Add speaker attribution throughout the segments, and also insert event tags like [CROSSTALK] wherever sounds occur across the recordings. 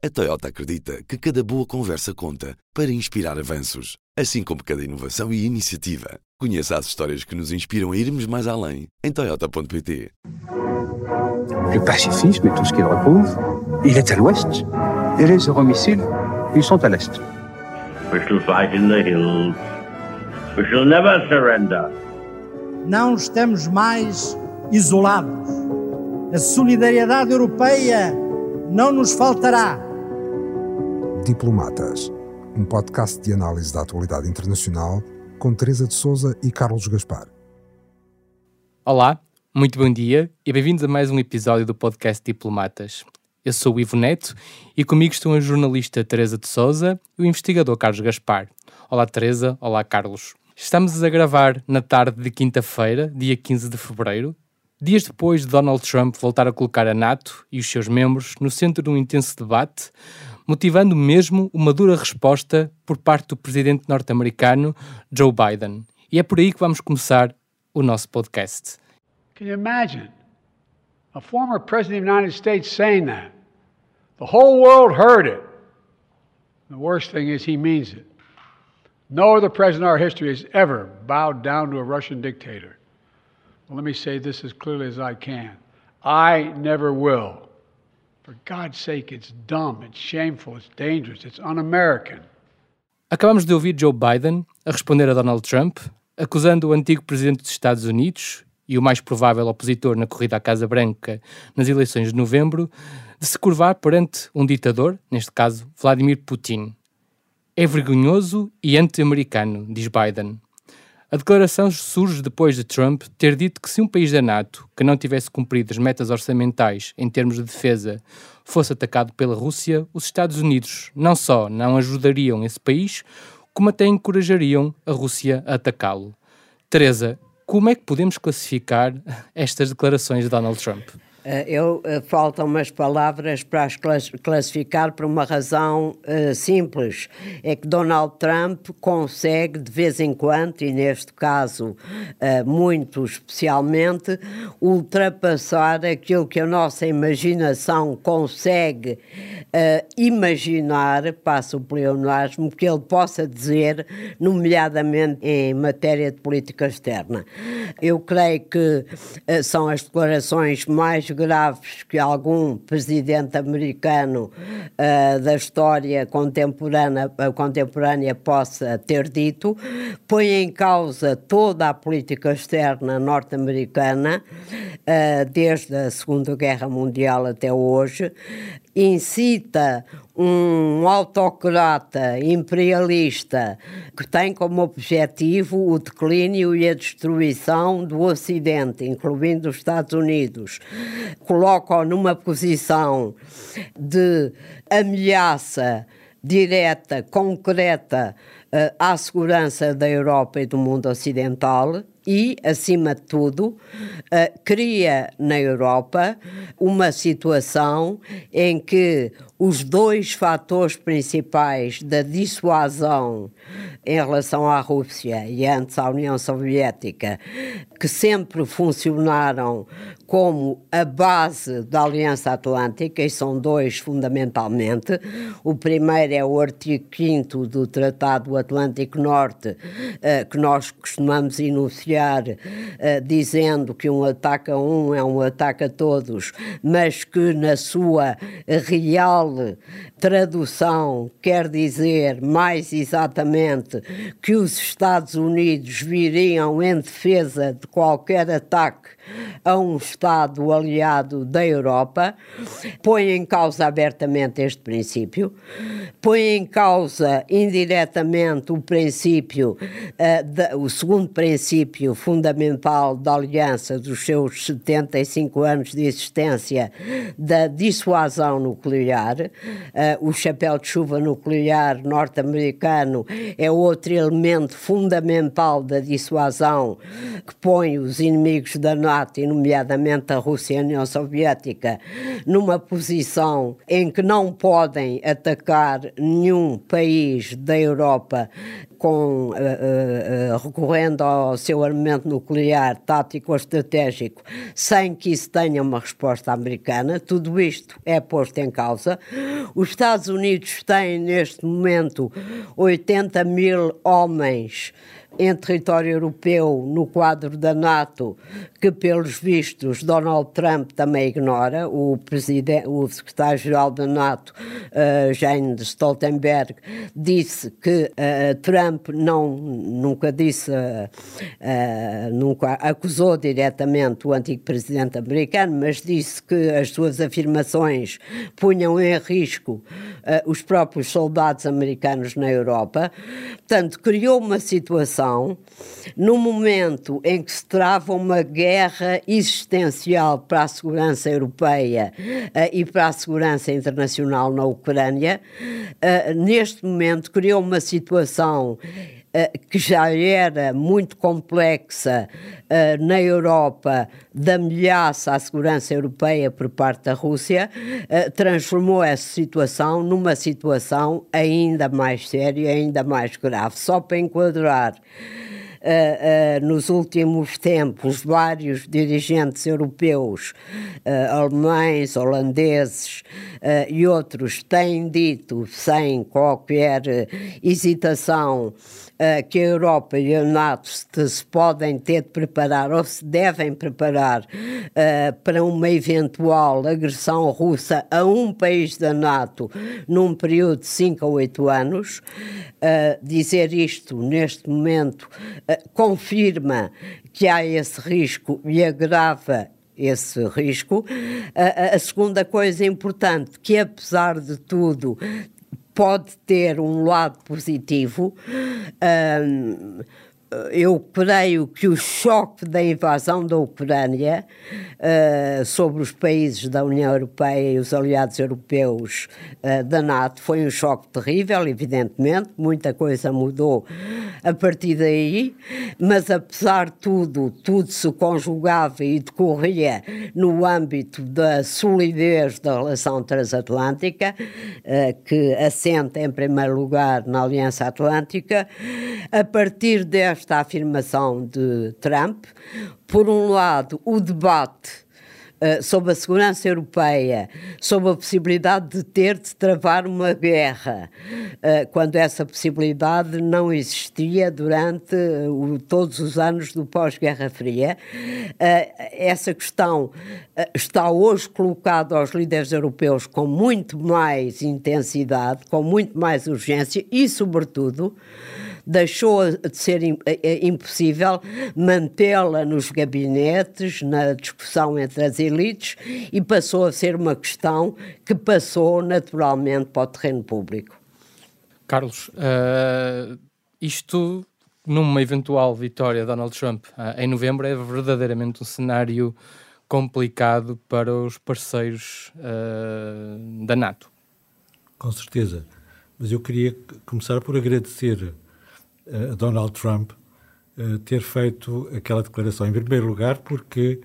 Speaker 1: A Toyota acredita que cada boa conversa conta para inspirar avanços, assim como cada inovação e iniciativa. Conheça as histórias que nos inspiram a irmos mais além em Toyota.pt.
Speaker 2: Le pacifisme et tout ce qu'il recouvre, il est à l'ouest. Et les euromissiles, ils sont à l'est.
Speaker 3: We shall fight in the hills. We shall never surrender.
Speaker 4: Não estamos mais isolados. A solidariedade europeia não nos faltará.
Speaker 5: Diplomatas, um podcast de análise da atualidade internacional com Teresa de Souza e Carlos Gaspar.
Speaker 6: Olá, muito bom dia e bem-vindos a mais um episódio do podcast Diplomatas. Eu sou o Ivo Neto e comigo estão a jornalista Teresa de Souza e o investigador Carlos Gaspar. Olá Teresa, olá Carlos. Estamos a gravar na tarde de quinta-feira, dia 15 de fevereiro, dias depois de Donald Trump voltar a colocar a NATO e os seus membros no centro de um intenso debate, motivando mesmo uma dura resposta por parte do presidente norte-americano Joe Biden. E é por aí que vamos começar o nosso podcast.
Speaker 7: Can you imagine a former president of the United States saying that? The whole world heard it. The worst thing is he means it. No other president in our history has ever bowed down to a Russian dictator. Well, let me say this as clearly as I can. I never will.
Speaker 6: Acabamos de ouvir Joe Biden a responder a Donald Trump, acusando o antigo presidente dos Estados Unidos e o mais provável opositor na corrida à Casa Branca nas eleições de novembro de se curvar perante um ditador, neste caso Vladimir Putin. É vergonhoso e anti-americano, diz Biden. A declaração surge depois de Trump ter dito que se um país da NATO que não tivesse cumprido as metas orçamentais em termos de defesa fosse atacado pela Rússia, os Estados Unidos não só não ajudariam esse país, como até encorajariam a Rússia a atacá-lo. Teresa, como é que podemos classificar [LAUGHS] estas declarações de Donald Trump?
Speaker 8: Uh, eu uh, faltam umas palavras para as classificar por uma razão uh, simples. É que Donald Trump consegue, de vez em quando, e neste caso muito especialmente, ultrapassar aquilo que a nossa imaginação consegue imaginar, passa o pleonasmo, que ele possa dizer, nomeadamente em matéria de política externa. Eu creio que são as declarações mais graves que algum presidente americano uh, da história contemporânea, uh, contemporânea possa ter dito, põe em causa toda a política externa norte-americana, uh, desde a Segunda Guerra Mundial até hoje, incita um autocrata imperialista que tem como objetivo o declínio e a destruição do Ocidente, incluindo os Estados Unidos, coloca-o numa posição de ameaça direta, concreta uh, à segurança da Europa e do mundo ocidental e, acima de tudo, uh, cria na Europa uma situação em que os dois fatores principais da dissuasão em relação à Rússia e antes à União Soviética, que sempre funcionaram como a base da Aliança Atlântica, e são dois fundamentalmente. O primeiro é o artigo 5 do Tratado Atlântico Norte, eh, que nós costumamos enunciar eh, dizendo que um ataque a um é um ataque a todos, mas que na sua real tradução quer dizer mais exatamente que os Estados Unidos viriam em defesa de qualquer ataque a um Estado aliado da Europa, põe em causa abertamente este princípio, põe em causa indiretamente o princípio, uh, de, o segundo princípio fundamental da aliança dos seus 75 anos de existência, da dissuasão nuclear. Uh, o chapéu de chuva nuclear norte-americano é outro elemento fundamental da dissuasão que põe os inimigos da NATO, e nomeadamente a Rússia e a União Soviética, numa posição em que não podem atacar nenhum país da Europa com, uh, uh, recorrendo ao seu armamento nuclear tático ou estratégico, sem que isso tenha uma resposta americana. Tudo isto é posto em causa. Os Estados Unidos têm, neste momento, 80 mil homens em território europeu no quadro da NATO, que pelos vistos Donald Trump também ignora. O, o secretário-geral da NATO, uh, Jens Stoltenberg, disse que uh, Trump não, nunca disse, uh, nunca acusou diretamente o antigo presidente americano, mas disse que as suas afirmações punham em risco os próprios soldados americanos na Europa. Portanto, criou uma situação situação, no momento em que se trava uma guerra existencial para a segurança europeia uh, e para a segurança internacional na Ucrânia, uh, neste momento criou uma situação que já era muito complexa uh, na Europa da ameaça à segurança europeia por parte da Rússia, uh, transformou essa situação numa situação ainda mais séria, ainda mais grave. Só para enquadrar. Uh, nos últimos tempos, vários dirigentes europeus, alemães, holandeses e outros, têm dito, sem qualquer hesitação, uh, que a Europa e a NATO se, podem ter de preparar ou se devem preparar para uma eventual agressão russa a um país da NATO num período de 5 a 8 anos. Dizer isto neste momento confirma que há esse risco e agrava esse risco. A, a, segunda coisa importante, que apesar de tudo pode ter um lado positivo. Um, eu creio que o choque da invasão da Ucrânia uh, sobre os países da União Europeia e os aliados europeus uh, da NATO foi um choque terrível, evidentemente, muita coisa mudou a partir daí, mas apesar de tudo, tudo se conjugava e decorria no âmbito da solidez da relação transatlântica, uh, que assenta em primeiro lugar na Aliança Atlântica, a partir desta esta afirmação de Trump. Por um lado, o debate Uh, sobre a segurança europeia, sobre a possibilidade de ter de travar uma guerra, uh, quando essa possibilidade não existia durante uh, todos os anos do pós-Guerra Fria. essa questão está hoje colocada aos líderes europeus com muito mais intensidade, com muito mais urgência e, sobretudo, deixou de ser impossível mantê-la nos gabinetes, na discussão entre as elites, e passou a ser uma questão que passou naturalmente para o terreno público.
Speaker 6: Carlos, uh, isto numa eventual vitória de Donald Trump uh, em novembro é verdadeiramente um cenário complicado para os parceiros uh, da NATO.
Speaker 9: Com certeza. Mas eu queria começar por agradecer a Donald Trump ter feito aquela declaração. Em primeiro lugar, porque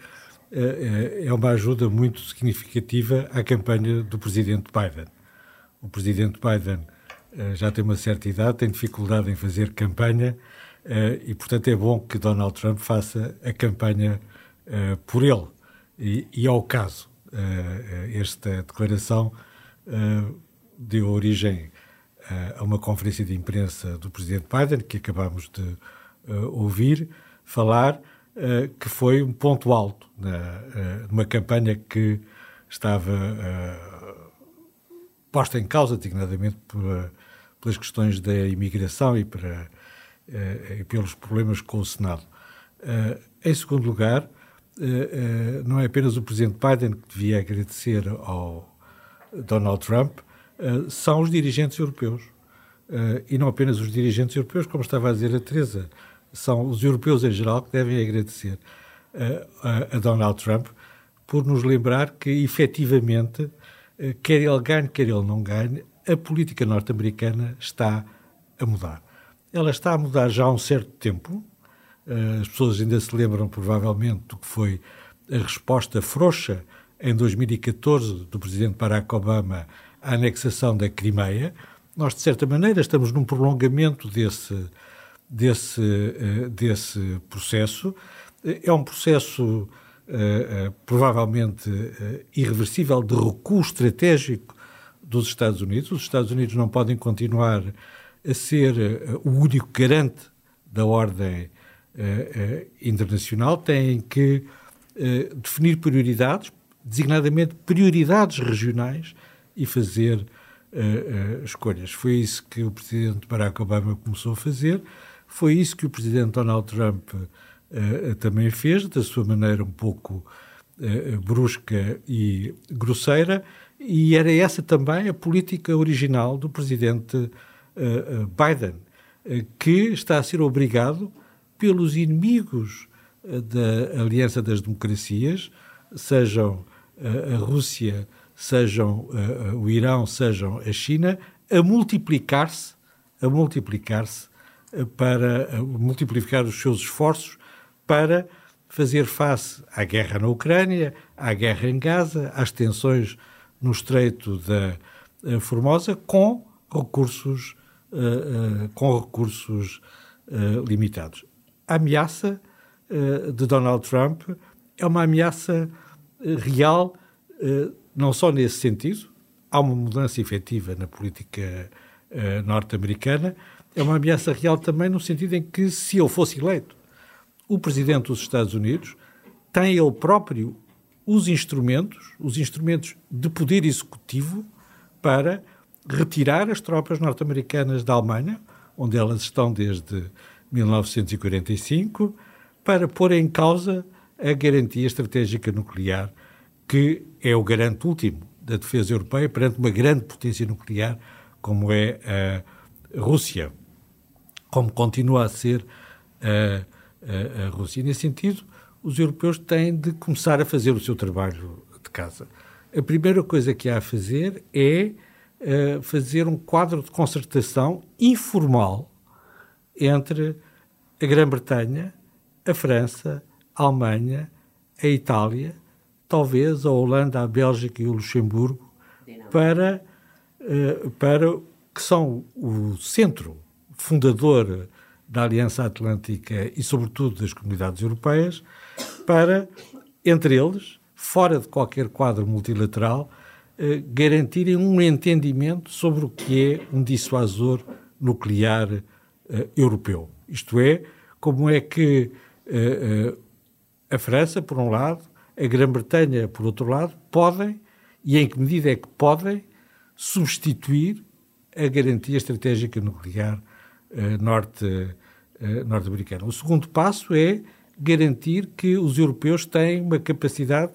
Speaker 9: é uma ajuda muito significativa à campanha do presidente Biden. O presidente Biden já tem uma certa idade, tem dificuldade em fazer campanha e, portanto, é bom que Donald Trump faça a campanha por ele. E, e ao caso, esta declaração deu origem a uma conferência de imprensa do presidente Biden, que acabamos de uh, ouvir falar, uh, que foi um ponto alto na, uh, numa campanha que estava posta em causa, dignadamente, pelas questões da imigração e, para, e pelos problemas com o Senado. em segundo lugar, não é apenas o presidente Biden que devia agradecer ao Donald Trump, eh, são os dirigentes europeus. Uh, e não apenas os dirigentes europeus, como estava a dizer a Teresa, são os europeus em geral que devem agradecer uh, a, a, Donald Trump por nos lembrar que, efetivamente, quer ele ganhe, quer ele não ganhe, a política norte-americana está a mudar. Ela está a mudar já há um certo tempo. as pessoas ainda se lembram, provavelmente, do que foi a resposta frouxa em 2014 do presidente Barack Obama à anexação da Crimeia. Nós, de certa maneira, estamos num prolongamento desse, desse, desse processo. É um processo provavelmente irreversível de recuo estratégico dos Estados Unidos. Os Estados Unidos não podem continuar a ser o único garante da ordem internacional, têm que definir prioridades, designadamente prioridades regionais, e fazer uh, uh, escolhas. Foi isso que o presidente Barack Obama começou a fazer, foi isso que o presidente Donald Trump uh, também fez, da sua maneira um pouco brusca e grosseira, e era essa também a política original do presidente Biden, que está a ser obrigado pelos inimigos da Aliança das Democracias, sejam a Rússia, sejam uh, o Irão, sejam a China, a multiplicar-se, a multiplicar-se uh, para multiplicar os seus esforços para fazer face à guerra na Ucrânia, à guerra em Gaza, às tensões no Estreito da Formosa, com recursos com recursos limitados. A ameaça de Donald Trump é uma ameaça real não só nesse sentido, há uma mudança efetiva na política uh, norte-americana, é uma ameaça real também no sentido em que, se ele fosse eleito, o presidente dos Estados Unidos tem ele próprio os instrumentos, os instrumentos de poder executivo para retirar as tropas norte-americanas da Alemanha, onde elas estão desde 1945, para pôr em causa a garantia estratégica nuclear que é o garante último da defesa europeia perante uma grande potência nuclear como é a Rússia, como continua a ser a, a, a Rússia. E, nesse sentido, os europeus têm de começar a fazer o seu trabalho de casa. A primeira coisa que há a fazer é uh, fazer um quadro de concertação informal entre a Grã-Bretanha, a França, a Alemanha, a Itália talvez a Holanda, a Bélgica e o Luxemburgo, para, uh, para que são o centro fundador da Aliança Atlântica e, sobretudo, das comunidades europeias, para, entre eles, fora de qualquer quadro multilateral, uh, garantirem um entendimento sobre o que é um dissuasor nuclear uh, europeu. Isto é, como é que a França, por um lado, a Grã-Bretanha, por outro lado, podem, e em que medida é que podem, substituir a garantia estratégica nuclear norte, uh, norte-americana. O segundo passo é garantir que os europeus têm uma capacidade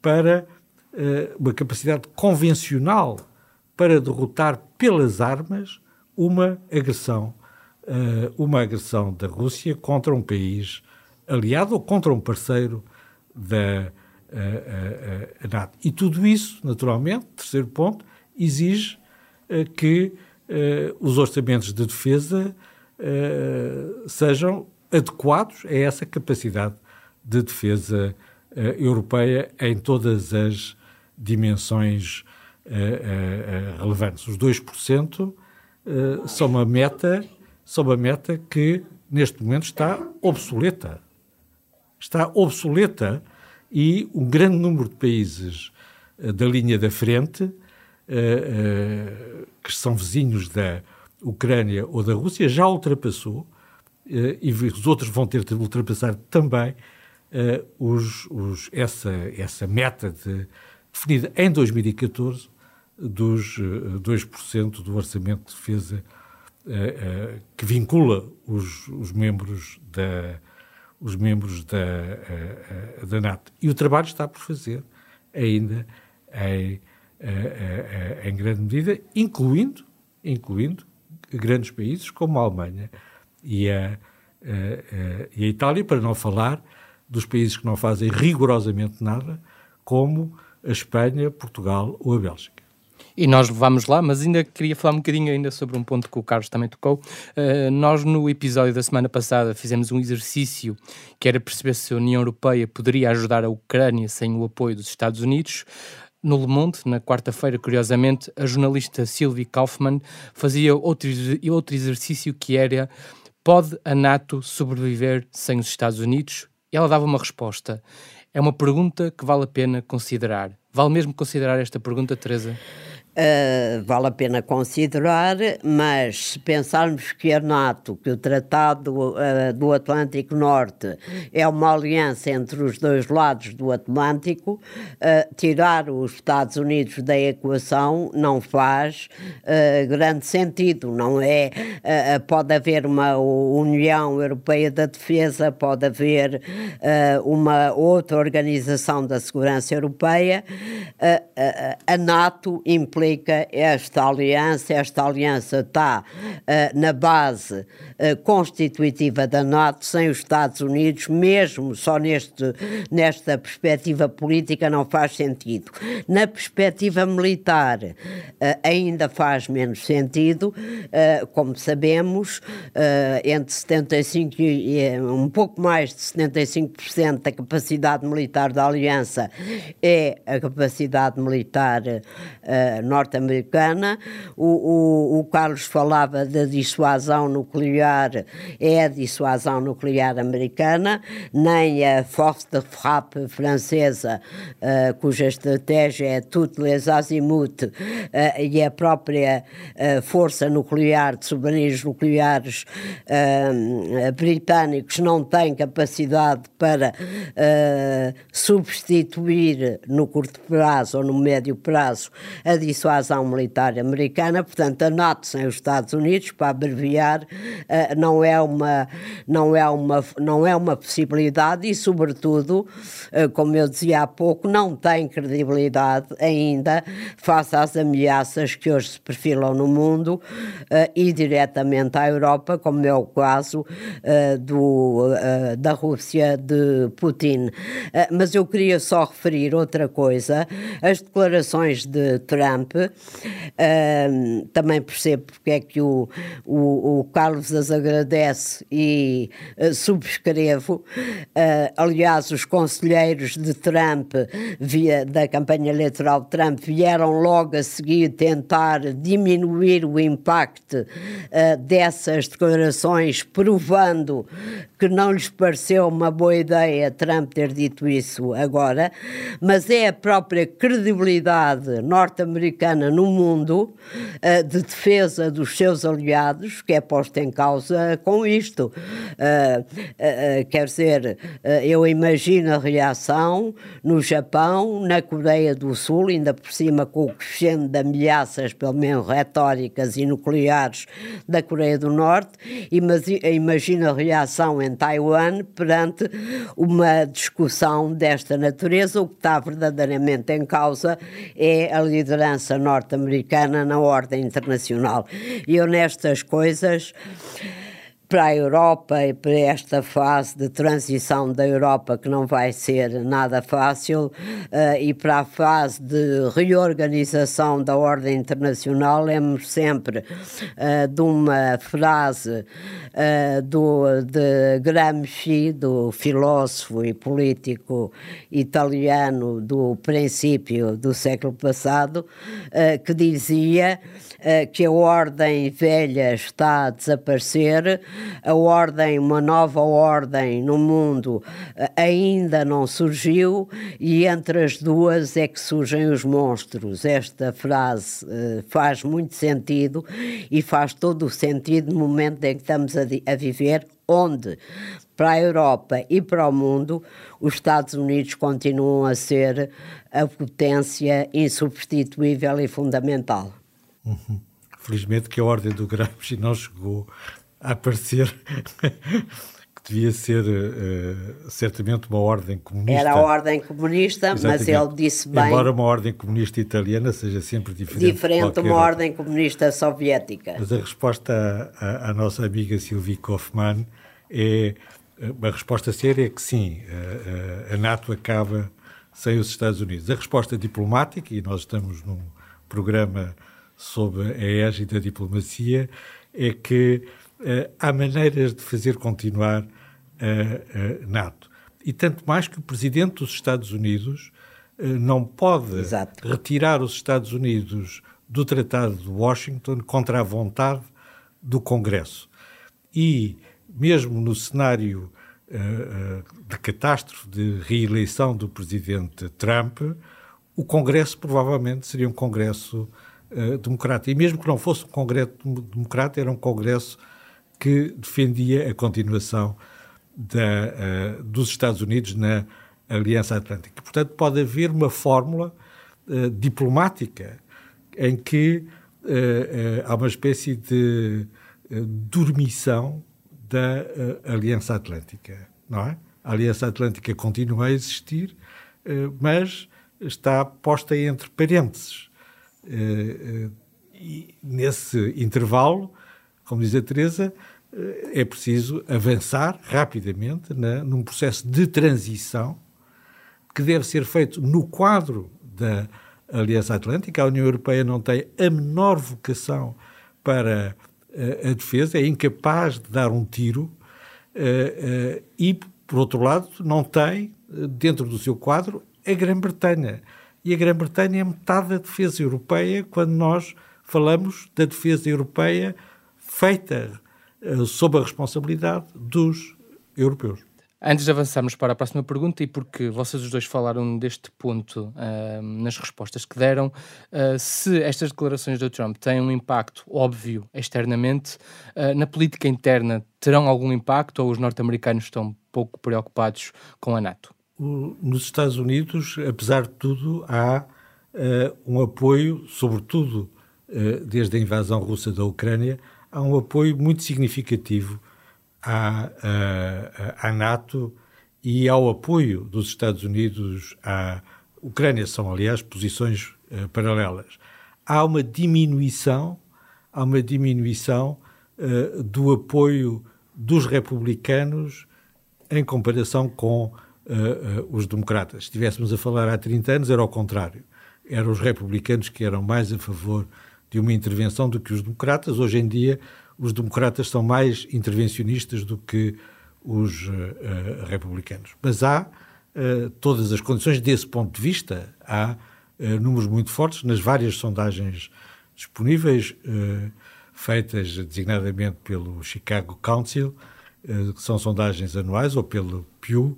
Speaker 9: para uh, uma capacidade convencional para derrotar pelas armas uma agressão uma agressão da Rússia contra um país aliado ou contra um parceiro da uh, uh, NATO. E tudo isso, naturalmente, terceiro ponto, exige uh, que os orçamentos de defesa sejam adequados a essa capacidade de defesa europeia em todas as dimensões relevantes. Os 2% são uma meta, são uma meta que neste momento está obsoleta está obsoleta e um grande número de países uh, da linha da frente, uh, uh, que são vizinhos da Ucrânia ou da Rússia, já ultrapassou, e os outros vão ter de ultrapassar também os, os, essa, essa meta de, definida em 2014 dos 2% do orçamento de defesa que vincula os, os membros da os membros da, a, a, da NATO. E o trabalho está por fazer ainda em, a, em grande medida, incluindo, incluindo grandes países como a Alemanha e a, e a Itália, para não falar dos países que não fazem rigorosamente nada, como a Espanha, Portugal ou a Bélgica.
Speaker 6: E nós vamos lá, mas ainda queria falar um bocadinho ainda sobre um ponto que o Carlos também tocou. Uh, nós, no episódio da semana passada, fizemos um exercício que era perceber se a União Europeia poderia ajudar a Ucrânia sem o apoio dos Estados Unidos. No Le Monde, na quarta-feira, curiosamente, a jornalista Sylvie Kaufmann fazia outro, outro exercício que era Pode a NATO sobreviver sem os Estados Unidos? E ela dava uma resposta. É uma pergunta que vale a pena considerar. Vale mesmo considerar esta pergunta, Teresa?
Speaker 8: Uh, vale a pena considerar, mas se pensarmos que a NATO, que o Tratado uh, do Atlântico Norte é uma aliança entre os dois lados do Atlântico, uh, tirar os Estados Unidos da equação não faz grande sentido, não é? pode haver uma União Europeia da Defesa, pode haver uma outra organização da segurança europeia, a NATO implica implica esta aliança. Esta aliança está uh, na base constitutiva da NATO, sem os Estados Unidos, mesmo só neste, nesta perspectiva política não faz sentido. Na perspectiva militar uh, ainda faz menos sentido, como sabemos, entre 75% e um pouco mais de 75% da capacidade militar da aliança é a capacidade militar norte-americana. O, o, o, Carlos falava da dissuasão nuclear, é a dissuasão nuclear americana, nem a force de frappe francesa, uh, cuja estratégia é toutes les azimuts, uh, e a própria uh, força nuclear de submarinos nucleares britânicos não têm capacidade para substituir no curto prazo ou no médio prazo a dissuasão militar americana, portanto, a NATO sem os Estados Unidos, para abreviar, eh, não é uma, não é uma, não é uma possibilidade e, sobretudo, eh, como eu dizia há pouco, não tem credibilidade ainda face às ameaças que hoje se perfilam no mundo eh, e diretamente à Europa, como é o caso do, da Rússia de Putin. Mas eu queria só referir outra coisa, as declarações de Trump também percebo porque é que o, o, o Carlos agradece e uh, subscrevo. Uh, aliás, os conselheiros de Trump, via, da campanha eleitoral de Trump, vieram logo a seguir tentar diminuir o impacto ah, dessas declarações, provando que não lhes pareceu uma boa ideia Trump ter dito isso agora, mas é a própria credibilidade norte-americana no mundo uh, de defesa dos seus aliados que é posta em causa com isto. Uh, uh, quer dizer, eu imagino a reação no Japão, na Coreia do Sul, ainda por cima com o crescendo de ameaças, pelo menos retóricas e nucleares da Coreia do Norte, imagino a reação em em Taiwan perante uma discussão desta natureza. O que está verdadeiramente em causa é a liderança norte-americana na ordem internacional. E eu nestas coisas para a Europa e para esta fase de transição da Europa que não vai ser nada fácil uh, e para a fase de reorganização da ordem internacional lembro sempre uh, de uma frase uh, do, de Gramsci, do filósofo e político italiano do princípio do século passado, que dizia que a ordem velha está a desaparecer, a ordem, uma nova ordem no mundo ainda não surgiu e entre as duas é que surgem os monstros. Esta frase faz muito sentido e faz todo o sentido no momento em que estamos a, a viver, onde para a Europa e para o mundo, os Estados Unidos continuam a ser a potência insubstituível e fundamental.
Speaker 9: Uhum. Felizmente que a ordem do Gramsci [LAUGHS] não chegou a aparecer [LAUGHS] que devia ser uh, certamente uma ordem comunista.
Speaker 8: Era a ordem comunista, Exatamente. mas ele disse bem.
Speaker 9: Embora uma ordem comunista italiana seja sempre diferente.
Speaker 8: Diferente de uma outra. ordem comunista soviética.
Speaker 9: Mas a resposta à, à nossa amiga Sylvie Kaufmann é uma resposta séria é que sim, a, a, a NATO acaba sem os Estados Unidos. A resposta diplomática, e nós estamos num programa sobre a égide da diplomacia, é que uh, há maneiras de fazer continuar a, a, NATO. E tanto mais que o presidente dos Estados Unidos uh, não pode Exato. retirar os Estados Unidos do Tratado de Washington contra a vontade do Congresso. E mesmo no cenário de catástrofe de reeleição do presidente Trump, o Congresso provavelmente seria um Congresso democrata. E mesmo que não fosse um Congresso democrata, era um Congresso que defendia a continuação da, dos Estados Unidos na Aliança Atlântica. Portanto, pode haver uma fórmula diplomática em que há uma espécie de dormição da uh, Aliança Atlântica, não é? A Aliança Atlântica continua a existir, uh, mas está posta entre parênteses. Uh, e nesse intervalo, como diz a Teresa, é preciso avançar rapidamente num processo de transição que deve ser feito no quadro da Aliança Atlântica. A União Europeia não tem a menor vocação para a defesa, é incapaz de dar um tiro eh, eh, e, por outro lado, não tem eh, dentro do seu quadro a Grã-Bretanha. E a Grã-Bretanha é metade da defesa europeia quando nós falamos da defesa europeia feita sob a responsabilidade dos europeus.
Speaker 6: Antes de avançarmos para a próxima pergunta, e porque vocês os dois falaram deste ponto uh, nas respostas que deram, uh, se estas declarações do Trump têm um impacto óbvio externamente, uh, na política interna terão algum impacto ou os norte-americanos estão pouco preocupados com a NATO?
Speaker 9: Nos Estados Unidos, apesar de tudo, há um apoio, sobretudo desde a invasão russa da Ucrânia, há um apoio muito significativo à, à, à NATO e ao apoio dos Estados Unidos à Ucrânia. São, aliás, posições uh, paralelas. Há uma diminuição, há uma diminuição uh, do apoio dos republicanos em comparação com uh, os democratas. Se estivéssemos a falar há 30 anos, era ao contrário. Eram os republicanos que eram mais a favor de uma intervenção do que os democratas. Hoje em dia, os democratas são mais intervencionistas do que os uh, republicanos. Mas há uh, todas as condições desse ponto de vista. Há números muito fortes nas várias sondagens disponíveis, feitas designadamente pelo Chicago Council, que são sondagens anuais, ou pelo Pew,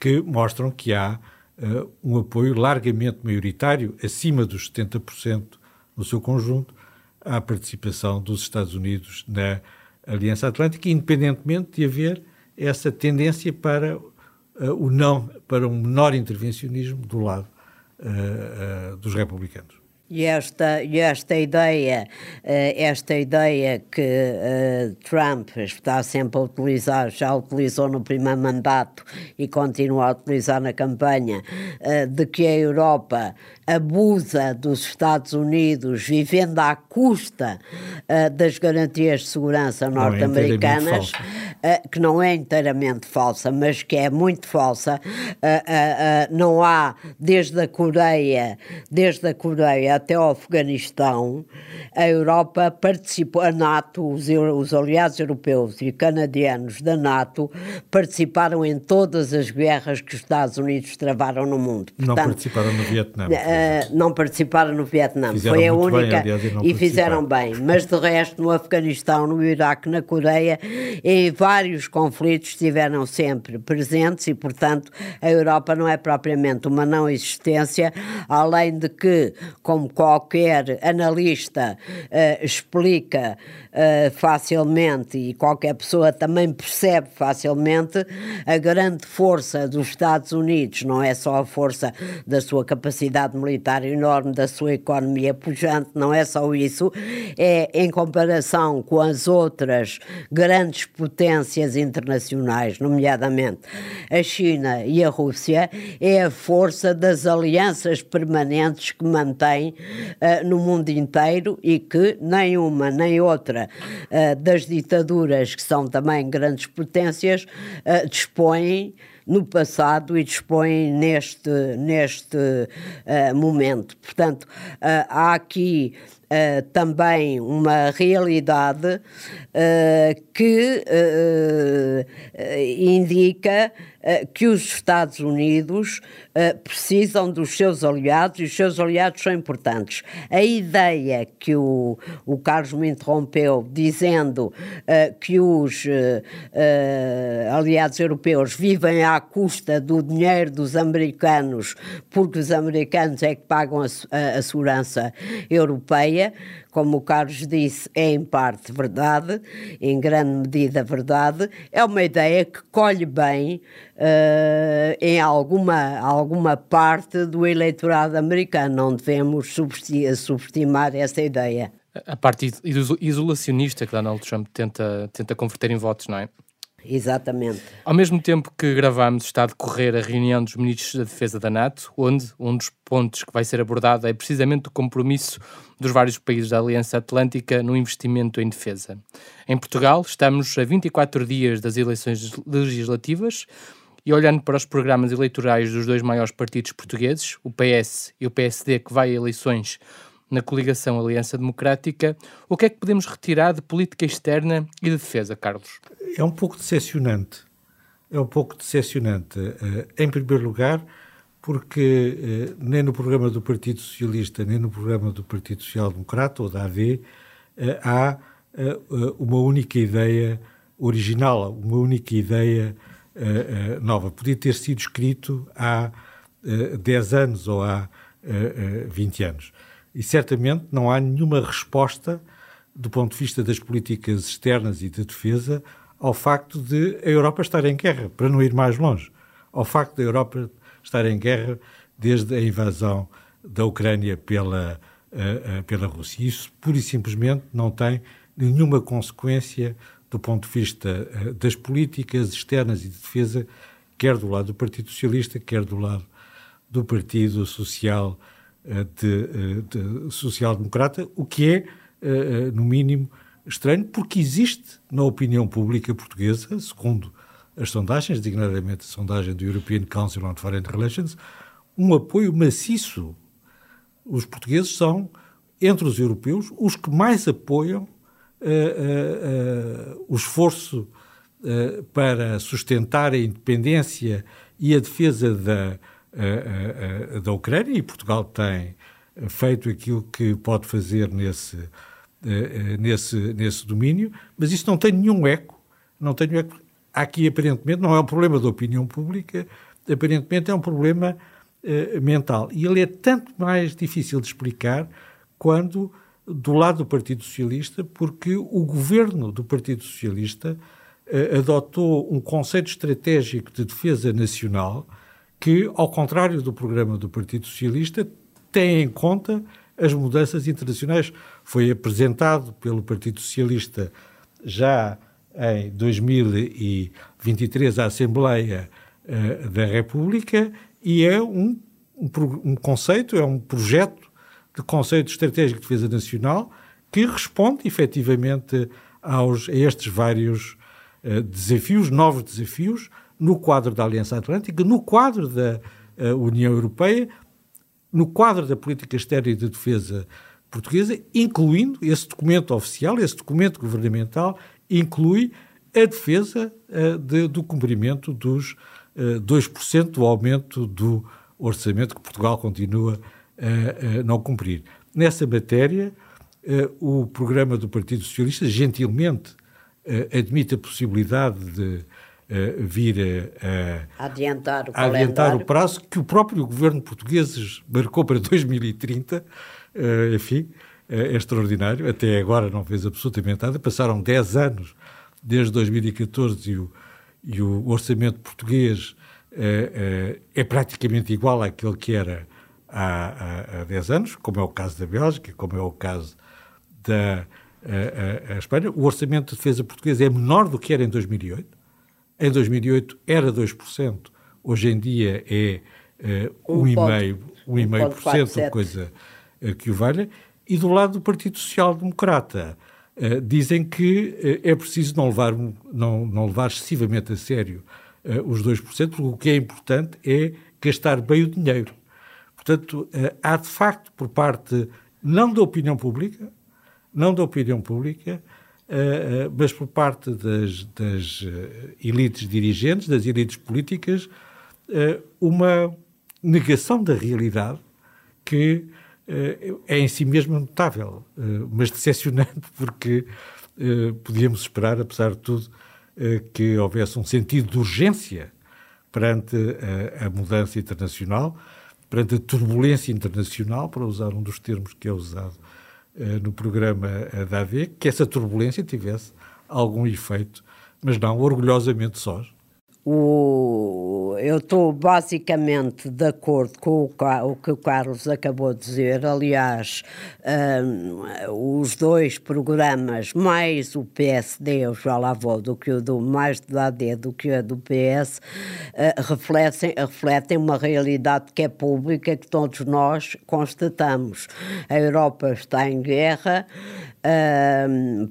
Speaker 9: que mostram que há um apoio largamente maioritário, acima dos 70% no seu conjunto, à participação dos Estados Unidos na Aliança Atlântica, independentemente de haver essa tendência para uh, o não, para um menor intervencionismo do lado uh, uh, dos republicanos.
Speaker 8: E esta, e esta ideia, esta ideia que Trump está sempre a utilizar, já utilizou no primeiro mandato e continua a utilizar na campanha, de que a Europa abusa dos Estados Unidos, vivendo à custa uh, das garantias de segurança é norte-americanas, é que não é inteiramente falsa, mas que é muito falsa. Não há, desde a Coreia, desde a Coreia até o Afeganistão, a Europa participou, a NATO, os, os aliados europeus e canadianos da NATO participaram em todas as guerras que os Estados Unidos travaram no mundo.
Speaker 9: Portanto, não participaram no Vietnã.
Speaker 8: Eh, não participaram no Vietnã. Fizeram Foi a única. Bem, aliás, e, e fizeram bem. Mas de resto, no Afeganistão, no Iraque, na Coreia, em vários conflitos estiveram sempre presentes e, portanto, a Europa não é propriamente uma não existência, além de que, como qualquer analista uh, explica uh, facilmente e qualquer pessoa também percebe facilmente, a grande força dos Estados Unidos. Não é só a força da sua capacidade militar enorme, da sua economia pujante, não é só isso, é em comparação com as outras grandes potências internacionais, nomeadamente a China e a Rússia, é a força das alianças permanentes que mantém uh, no mundo inteiro e que nem uma nem outra uh, das ditaduras, que são também grandes potências, uh, dispõem no passado e dispõem neste, neste uh, momento. Portanto, há aqui Uh, também uma realidade uh, que uh, indica que os Estados Unidos uh, precisam dos seus aliados e os seus aliados são importantes. A ideia que o, o Carlos me interrompeu dizendo uh, que os aliados europeus vivem à custa do dinheiro dos americanos, porque os americanos é que pagam a, a, a segurança europeia, como o Carlos disse, é em parte verdade, em grande medida verdade, é uma ideia que colhe bem uh, em alguma, alguma parte do eleitorado americano. Não devemos subestimar essa ideia.
Speaker 6: A parte isolacionista que Donald Trump tenta, tenta converter em votos, não é?
Speaker 8: Exatamente.
Speaker 6: Ao mesmo tempo que gravamos, está a decorrer a reunião dos ministros da Defesa da NATO, onde um dos pontos que vai ser abordado é precisamente o compromisso dos vários países da Aliança Atlântica no investimento em defesa. Em Portugal, estamos a 24 dias das eleições legislativas e olhando para os programas eleitorais dos dois maiores partidos portugueses, o PS e o PSD, que vai a eleições na coligação Aliança Democrática, o que é que podemos retirar de política externa e de defesa, Carlos?
Speaker 9: É um pouco decepcionante. É um pouco decepcionante. Eh, em primeiro lugar, porque eh, nem no programa do Partido Socialista, nem no programa do Partido Social Democrata ou da AD eh, há uma única ideia original, uma única ideia nova. Podia ter sido escrito há 10 anos ou há 20 anos. E certamente não há nenhuma resposta, do ponto de vista das políticas externas e de defesa, ao facto de a Europa estar em guerra, para não ir mais longe. Ao facto da Europa estar em guerra desde a invasão da Ucrânia pela, uh, uh, pela Rússia. Isso, pura e simplesmente, não tem nenhuma consequência do ponto de vista uh, das políticas externas e de defesa, quer do lado do Partido Socialista, quer do lado do Partido Social de, eh, de social-democrata, o que é, eh, no mínimo, estranho, porque existe na opinião pública portuguesa, segundo as sondagens, designadamente a sondagem do European Council on Foreign Relations, um apoio maciço. Os portugueses são, entre os europeus, os que mais apoiam uh, uh, uh, o esforço para sustentar a independência e a defesa da, da Ucrânia e Portugal tem feito aquilo que pode fazer nesse, nesse, nesse domínio, mas isso não tem nenhum eco, não tem eco. Aqui, aparentemente, não é um problema da opinião pública, aparentemente é um problema uh, mental. E ele é tanto mais difícil de explicar quando do lado do Partido Socialista, porque o governo do Partido Socialista adotou um conceito estratégico de defesa nacional que, ao contrário do programa do Partido Socialista, tem em conta as mudanças internacionais. Foi apresentado pelo Partido Socialista já em 2023 à Assembleia uh, da República e é um, um, um, conceito, é um projeto de conceito estratégico de defesa nacional que responde efetivamente aos, a estes vários uh, desafios, novos desafios, no quadro da Aliança Atlântica, no quadro da uh, União Europeia, no quadro da política externa e de defesa portuguesa, incluindo esse documento oficial, esse documento governamental, inclui a defesa uh, de, do cumprimento dos uh, 2% do aumento do orçamento que Portugal continua a não cumprir. Nessa matéria, uh, o programa do Partido Socialista gentilmente uh, admite a possibilidade de uh, vir a,
Speaker 8: a adiantar, o,
Speaker 9: a adiantar o prazo que o próprio governo português marcou para [LAUGHS] 2030. Uh, enfim, uh, é extraordinário. Até agora não fez absolutamente nada. Passaram 10 anos desde 2014 e o, e o orçamento português é praticamente igual àquele que era há, há, há 10 anos, como é o caso da Bélgica, como é o caso da a, a, a Espanha. O orçamento de defesa português é menor do que era em 2008. Em 2008 era 2%, hoje em dia é uh, 1,5%, 1,5%, coisa uh, que o valha. E do lado do Partido Social Democrata, uh, dizem que uh, é preciso não levar, não, não levar excessivamente a sério uh, os 2%, porque o que é importante é gastar bem o dinheiro. Portanto, há de facto, por parte não da opinião pública, não da opinião pública, mas por parte das, das elites dirigentes, das elites políticas, uma negação da realidade que é em si mesmo notável, mas decepcionante, [LAUGHS] porque podíamos esperar, apesar de tudo, que houvesse um sentido de urgência perante a, a, mudança internacional, perante a turbulência internacional, para usar um dos termos que é usado no programa da AV, que essa turbulência tivesse algum efeito, mas não orgulhosamente sós,
Speaker 8: o, eu estou basicamente de acordo com o, o, que o Carlos acabou de dizer. Aliás, um, os dois programas, mais o PSD, eu já lá vou, do que o do mais do AD do que o do PS, uh, refletem, refletem uma realidade que é pública, que todos nós constatamos. A Europa está em guerra. Um,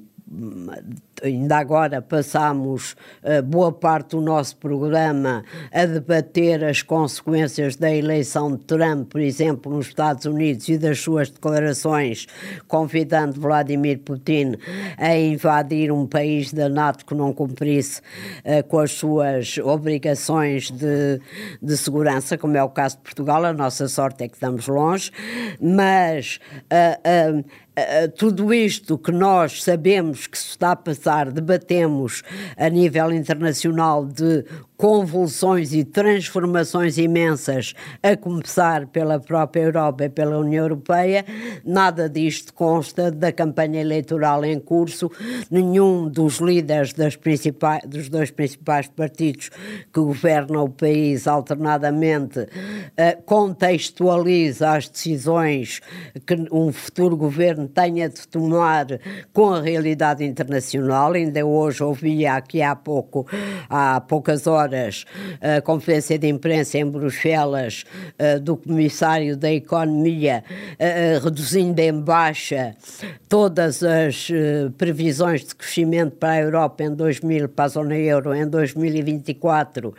Speaker 8: ainda agora passámos uh, boa parte do nosso programa a debater as consequências da eleição de Trump, por exemplo, nos Estados Unidos e das suas declarações convidando Vladimir Putin a invadir um país da NATO que não cumprisse uh, com as suas obrigações de, de segurança, como é o caso de Portugal. A nossa sorte é que estamos longe, mas uh, tudo isto que nós sabemos que se está a passar, debatemos a nível internacional de convulsões e transformações imensas, a começar pela própria Europa e pela União Europeia. Nada disto consta da campanha eleitoral em curso. Nenhum dos líderes dos dois principais partidos que governam o país alternadamente eh, contextualiza as decisões que um futuro governo tenha de tomar com a realidade internacional. Ainda hoje ouvi aqui há pouco, há poucas horas, a conferência de imprensa em Bruxelas do Comissário da Economia, reduzindo em baixa todas as previsões de crescimento para a Europa em 2000, para a zona euro em 2024,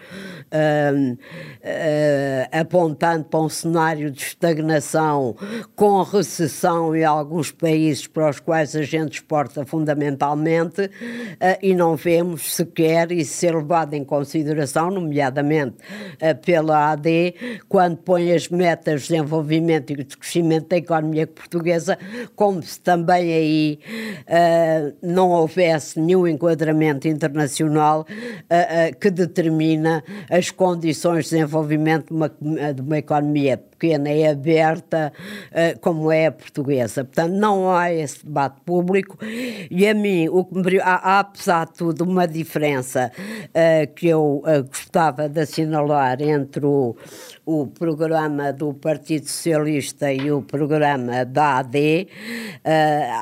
Speaker 8: apontando para um cenário de estagnação com recessão em alguns países para os quais a gente exporta fundamentalmente e não vemos sequer isso ser levado em consideração nomeadamente uh, pela AD, quando põe as metas de desenvolvimento e de crescimento da economia portuguesa, como se também aí uh, não houvesse nenhum enquadramento internacional que determina as condições de desenvolvimento de uma, de uma economia pequena e aberta como é a portuguesa. Portanto, não há esse debate público. E a mim, o que me, há, há apesar de tudo uma diferença uh, que eu uh, gostava de assinalar entre o, o programa do Partido Socialista e o programa da AD, uh,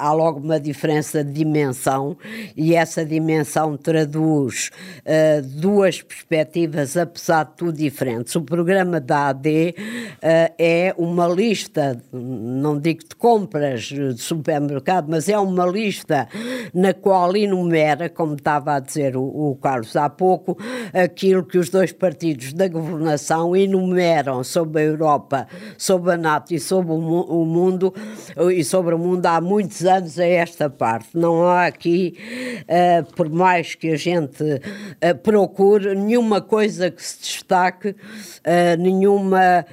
Speaker 8: há logo uma diferença de dimensão e essa dimensão traduz uh, duas perspectivas, apesar de tudo diferentes. O programa da AD uh, é uma lista, não digo de compras de supermercado, mas é uma lista na qual enumera, como estava a dizer o, o Carlos há pouco, aquilo que os dois partidos da governação enumeram sobre a Europa, sobre a NATO e sobre o, mundo e sobre o mundo há muitos anos a esta parte. Não há aqui, uh, por mais que a gente uh, procure, nenhuma coisa que se destaque, uh, nenhuma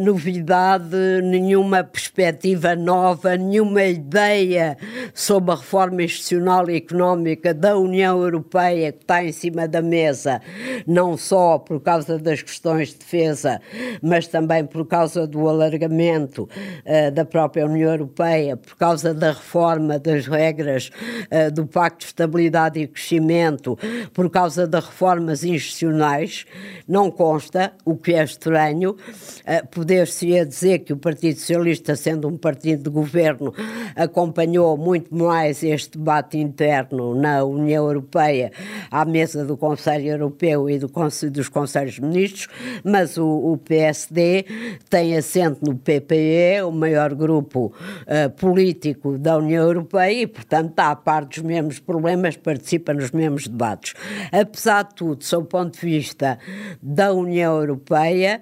Speaker 8: novidade, nenhuma perspectiva nova, nenhuma ideia sobre a reforma institucional e económica da União Europeia que está em cima da mesa, não só por causa das questões de defesa, mas também por causa do alargamento uh, da própria União Europeia, por causa da reforma das regras uh, do Pacto de Estabilidade e Crescimento, por causa das reformas institucionais, não consta, o que é estranho, uh, poder-se dizer que o Partido Socialista, sendo um partido de governo, acompanhou muito mais este debate interno na União Europeia, à mesa do Conselho Europeu e do Conselho, dos Conselhos Ministros, mas o, o PSD tem assento no PPE, o maior grupo uh, político da União Europeia, e, portanto, está a par dos mesmos problemas, participa nos mesmos debates. Apesar de tudo, sob o ponto de vista da União Europeia,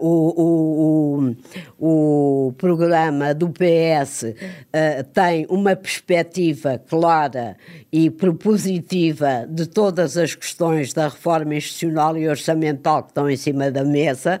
Speaker 8: uh, o, o, o, programa do PS uh, tem uma perspectiva clara e propositiva de todas as questões da reforma institucional e orçamental que estão em cima da mesa,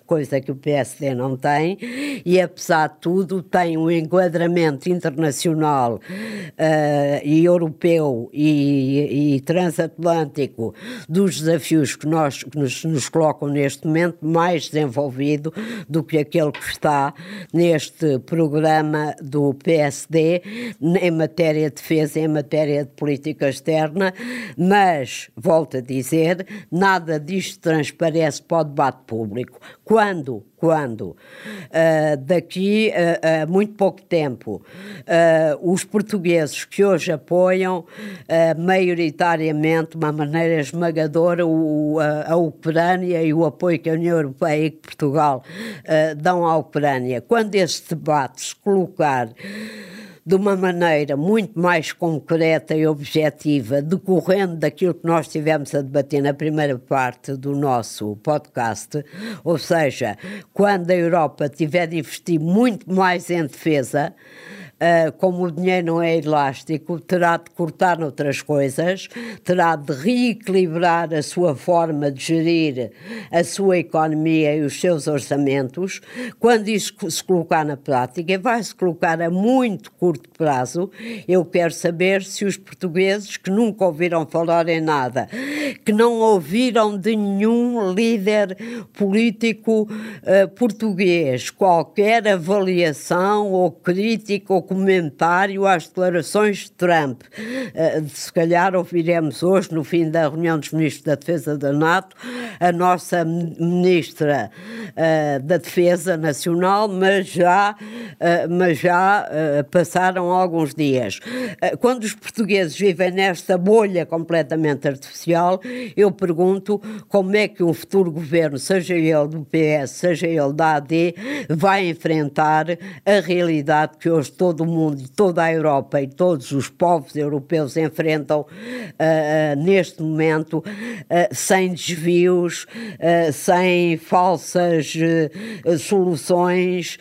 Speaker 8: coisa que o PSD não tem, e apesar de tudo tem um enquadramento internacional uh, e europeu e, e, transatlântico dos desafios que, nós, que nos, nos colocam neste momento mais desenvolvido do que aquele que está neste programa do PSD em matéria de defesa, em matéria de política externa, mas, volto a dizer, nada disto transparece para o debate público. Quando? Quando? Uh, daqui a, muito pouco tempo, uh, os portugueses que hoje apoiam uh, maioritariamente, de uma maneira esmagadora, o, a, a, Ucrânia e o apoio que a União Europeia e que Portugal dão à Ucrânia, quando esse debate se colocar de uma maneira muito mais concreta e objetiva, decorrendo daquilo que nós tivemos a debater na primeira parte do nosso podcast, ou seja, quando a Europa tiver de investir muito mais em defesa, uh, como o dinheiro não é elástico, terá de cortar noutras coisas, terá de reequilibrar a sua forma de gerir a sua economia e os seus orçamentos. Quando isso se colocar na prática, vai se colocar a muito curto prazo. Eu quero saber se os portugueses que nunca ouviram falar em nada, que não ouviram de nenhum líder político uh, português qualquer avaliação ou crítica ou comentário às declarações de Trump. Uh, se calhar ouviremos hoje, no fim da reunião dos ministros da Defesa da NATO, a nossa ministra uh, da Defesa Nacional, mas já, mas já passaram alguns dias. quando os portugueses vivem nesta bolha completamente artificial, eu pergunto como é que um futuro governo, seja ele do PS, seja ele da AD, vai enfrentar a realidade que hoje todo o mundo, toda a Europa e todos os povos europeus enfrentam neste momento sem desvios, sem falsas soluções,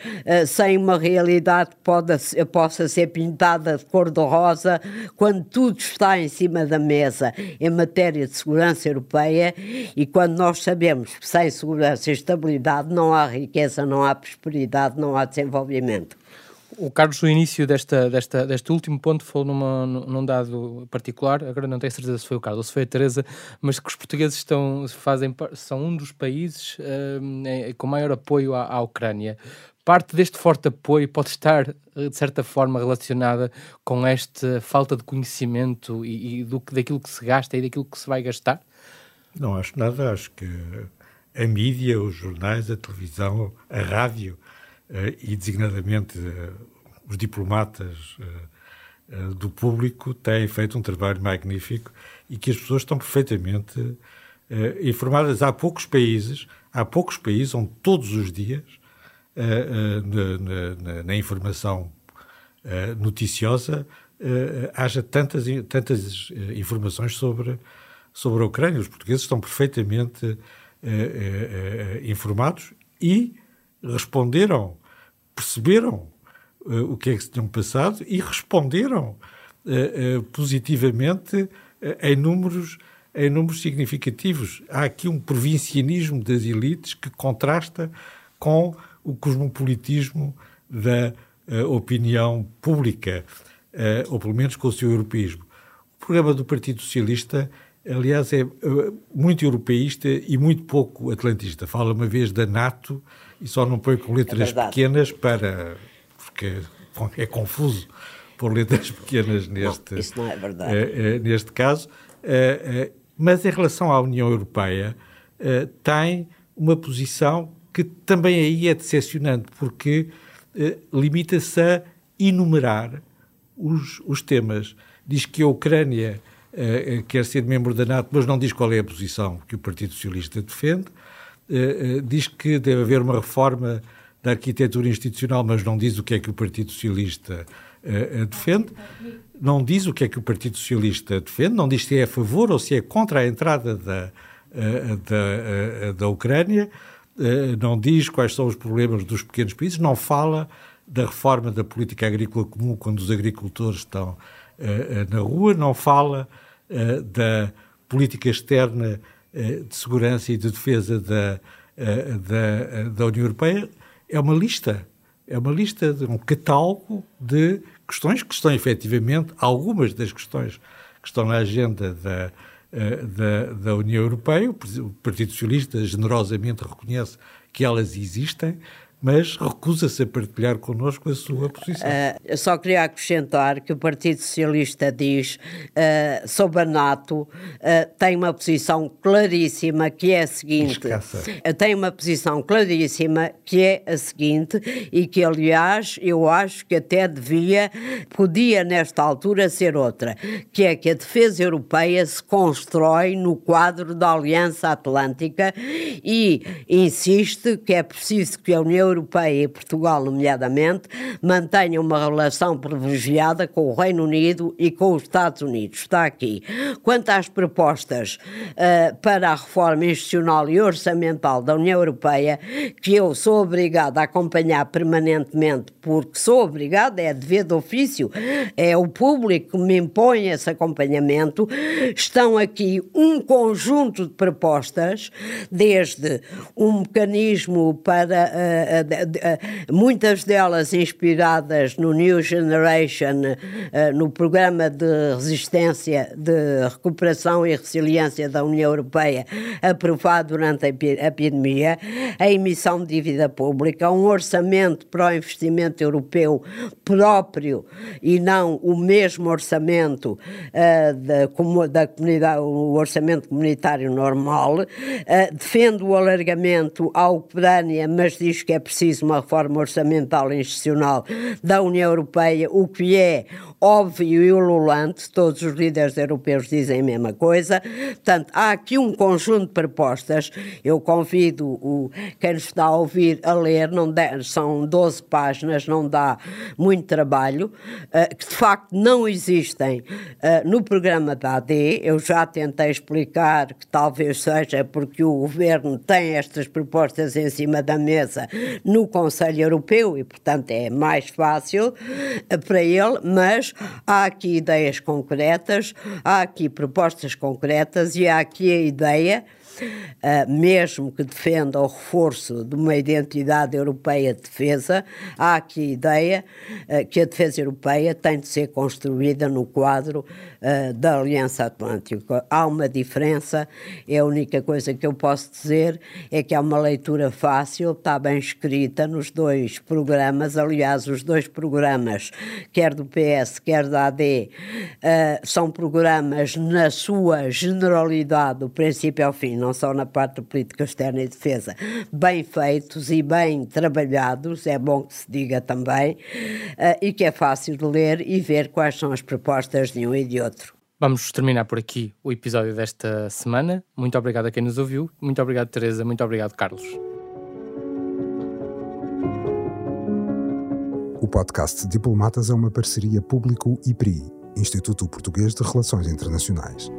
Speaker 8: sem uma realidade pode, possa ser pintada de cor-de-rosa, quando tudo está em cima da mesa em matéria de segurança europeia e quando nós sabemos que sem segurança e estabilidade não há riqueza, não há prosperidade, não há desenvolvimento.
Speaker 6: O Carlos, no início desta, desta, deste último ponto, falou numa, num dado particular, agora não tenho certeza se foi o Carlos ou se foi a Teresa, mas que os portugueses estão, fazem, são um dos países uh, com maior apoio à, à Ucrânia. Parte deste forte apoio pode estar, eh, de certa forma, relacionada com esta falta de conhecimento e, e do, daquilo que se gasta e daquilo que se vai gastar?
Speaker 9: Não acho nada, acho que a mídia, os jornais, a televisão, a rádio eh, e designadamente eh, os diplomatas do público têm feito um trabalho magnífico e que as pessoas estão perfeitamente informadas. Há poucos países, há poucos países onde todos os dias na, na, na informação noticiosa haja tantas, tantas informações sobre, sobre a Ucrânia. Os portugueses estão perfeitamente informados e responderam perceberam o que é que se tinham passado e responderam positivamente em números em números significativos. Há aqui um provincianismo das elites que contrasta com o cosmopolitismo da opinião pública, ou pelo menos com o seu europeísmo. O programa do Partido Socialista, aliás, é muito europeísta e muito pouco atlantista. Fala uma vez da NATO e só não põe com letras é pequenas para. porque é confuso pôr letras pequenas neste,
Speaker 8: não, isso não é verdade.
Speaker 9: Uh, uh, neste caso. Uh, mas em relação à União Europeia, tem uma posição que também aí é decepcionante, porque limita-se a enumerar os, os temas. Diz que a Ucrânia quer ser membro da NATO, mas não diz qual é a posição que o Partido Socialista defende. Eh, eh, diz que deve haver uma reforma da arquitetura institucional, mas não diz o que é que o Partido Socialista uh, defende. Não diz o que é que o Partido Socialista defende, não diz se é a favor ou se é contra a entrada da, da, da Ucrânia, não diz quais são os problemas dos pequenos países, não fala da reforma da política agrícola comum quando os agricultores estão uh, na rua, não fala da política externa de segurança e de defesa da, da, da União Europeia. É uma lista, é uma lista, de um catálogo de questões que estão efetivamente, algumas das questões que estão na agenda da, da, da União Europeia. O Partido Socialista generosamente reconhece que elas existem, mas recusa-se a partilhar connosco a sua posição.
Speaker 8: Uh, só queria acrescentar que o Partido Socialista diz uh, sobre a NATO uh, tem uma posição claríssima que é a seguinte uh, tem uma posição claríssima que é a seguinte e que aliás eu acho que até devia podia nesta altura ser outra que é que a defesa europeia se constrói no quadro da Aliança Atlântica e insiste que é preciso que a União Europeia e Portugal, nomeadamente, mantenham uma relação privilegiada com o Reino Unido e com os Estados Unidos. Está aqui. Quanto às propostas uh, para a reforma institucional e orçamental da União Europeia, que eu sou obrigada a acompanhar permanentemente, porque sou obrigada, é dever de ofício, é o público que me impõe esse acompanhamento, estão aqui um conjunto de propostas, desde um mecanismo para uh, muitas delas inspiradas no New Generation, eh, no programa de resistência, de recuperação e resiliência da União Europeia, aprovado durante a epidemia, a emissão de dívida pública, um orçamento para o investimento europeu próprio e não o mesmo orçamento uh, da, como, da comunidade, o orçamento comunitário normal, defende o alargamento à Ucrânia, mas diz que é preciso uma reforma orçamental e institucional da União Europeia, o que é óbvio e ululante, todos os líderes europeus dizem a mesma coisa. Portanto, há aqui um conjunto de propostas. Eu convido o, quem nos está a ouvir a ler, não dá, são 12 páginas, não dá muito trabalho, uh, que de facto não existem uh, no programa da AD. Eu já tentei explicar que talvez seja porque o governo tem estas propostas em cima da mesa no Conselho Europeu e, portanto, é mais fácil uh, para ele, mas há aqui ideias concretas, há aqui propostas concretas e há aqui a ideia uh, mesmo que defenda o reforço de uma identidade europeia de defesa, há aqui a ideia uh, que a defesa europeia tem de ser construída no quadro uh, da Aliança Atlântica. Há uma diferença, é a única coisa que eu posso dizer é que há uma leitura fácil, está bem escrita nos dois programas, aliás, os dois programas, quer do PS, quer da AD, são programas na sua generalidade, do princípio ao fim, não só na parte da política externa e defesa, bem feitos e bem trabalhados, é bom que se diga também, uh, e que é fácil de ler e ver quais são as propostas de um e de outro.
Speaker 6: Vamos terminar por aqui o episódio desta semana. Muito obrigado a quem nos ouviu. Muito obrigado, Teresa. Muito obrigado, Carlos.
Speaker 5: O podcast Diplomatas é uma parceria público-IPRI, Instituto Português de Relações Internacionais.